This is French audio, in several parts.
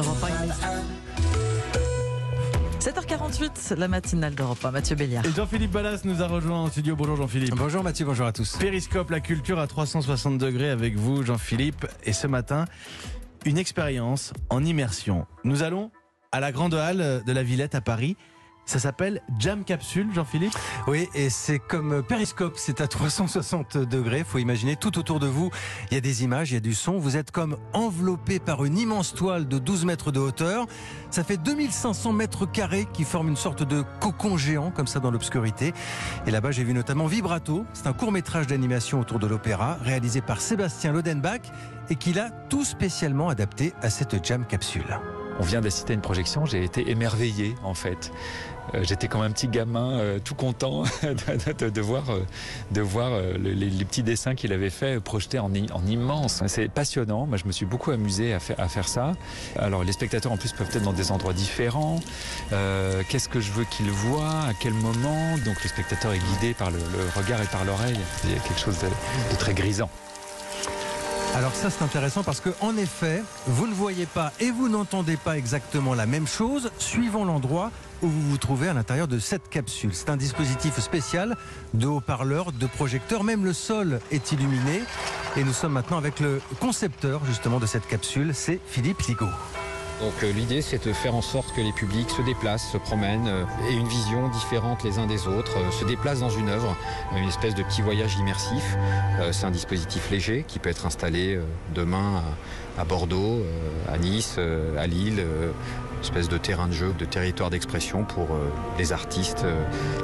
Europe 7h48, la matinale d'Europe 1. Mathieu Béliard. Et Jean-Philippe Ballas nous a rejoint en studio. Bonjour Jean-Philippe. Bonjour Mathieu, bonjour à tous. Périscope, la culture à 360 degrés avec vous Jean-Philippe. Et ce matin, une expérience en immersion. Nous allons à la Grande Halle de la Villette à Paris. Ça s'appelle Jam Capsule, Jean-Philippe Oui, et c'est comme Periscope, c'est à 360 degrés. Faut imaginer tout autour de vous, il y a des images, il y a du son. Vous êtes comme enveloppé par une immense toile de 12 mètres de hauteur. Ça fait 2500 mètres carrés qui forment une sorte de cocon géant, comme ça dans l'obscurité. Et là-bas, j'ai vu notamment Vibrato. C'est un court métrage d'animation autour de l'opéra, réalisé par Sébastien Lodenbach et qu'il a tout spécialement adapté à cette Jam Capsule. On vient d'assister à une projection, j'ai été émerveillé en fait. Euh, j'étais comme un petit gamin euh, tout content de, voir, euh, les, petits dessins qu'il avait fait projetés en, en immense. C'est passionnant, moi je me suis beaucoup amusé à faire, ça. Alors les spectateurs en plus peuvent être dans des endroits différents. Qu'est-ce que je veux qu'ils voient, à quel moment? Donc le spectateur est guidé par le, regard et par l'oreille. Il y a quelque chose de très grisant. Alors ça c'est intéressant parce que en effet, vous ne voyez pas et vous n'entendez pas exactement la même chose suivant l'endroit où vous vous trouvez à l'intérieur de cette capsule. C'est un dispositif spécial de haut-parleurs, de projecteurs, même le sol est illuminé. Et nous sommes maintenant avec le concepteur justement de cette capsule, c'est Philippe Ligaud. Donc euh, l'idée c'est de faire en sorte que les publics se déplacent, se promènent, euh, aient une vision différente les uns des autres, euh, se déplacent dans une œuvre, une espèce de petit voyage immersif. Euh, c'est un dispositif léger qui peut être installé euh, demain à, Bordeaux, euh, à Nice, à Lille, espèce de terrain de jeu, de territoire d'expression pour les artistes.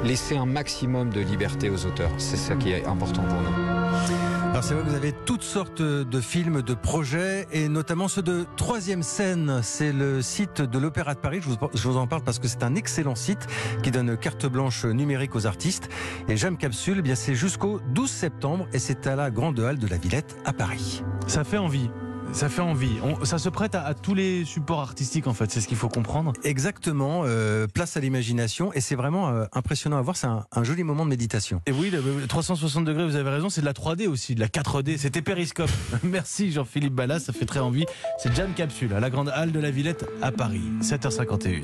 laisser un maximum de liberté aux auteurs, c'est ça qui est important pour nous. Alors c'est vrai que vous avez toutes sortes de films, de projets, et notamment ceux de Troisième Scène. C'est le site de l'Opéra de Paris. Je vous, en parle parce que c'est un excellent site qui donne carte blanche numérique aux artistes. Et Jam Capsule, eh bien c'est jusqu'au 12 septembre, et c'est à la Grande Halle de la Villette à Paris. Ça fait envie. Ça fait envie. On, ça se prête à, à, tous les supports artistiques en fait, c'est ce qu'il faut comprendre. Exactement, euh, place à l'imagination et c'est vraiment euh, impressionnant à voir, c'est un, un, joli moment de méditation. Et oui, le 360 degrés, vous avez raison, c'est de la 3D aussi, de la 4D, c'était Périscope. Merci Jean-Philippe Ballas, ça fait très envie. C'est Jam Capsule à la Grande Halle de la Villette à Paris, 7h51.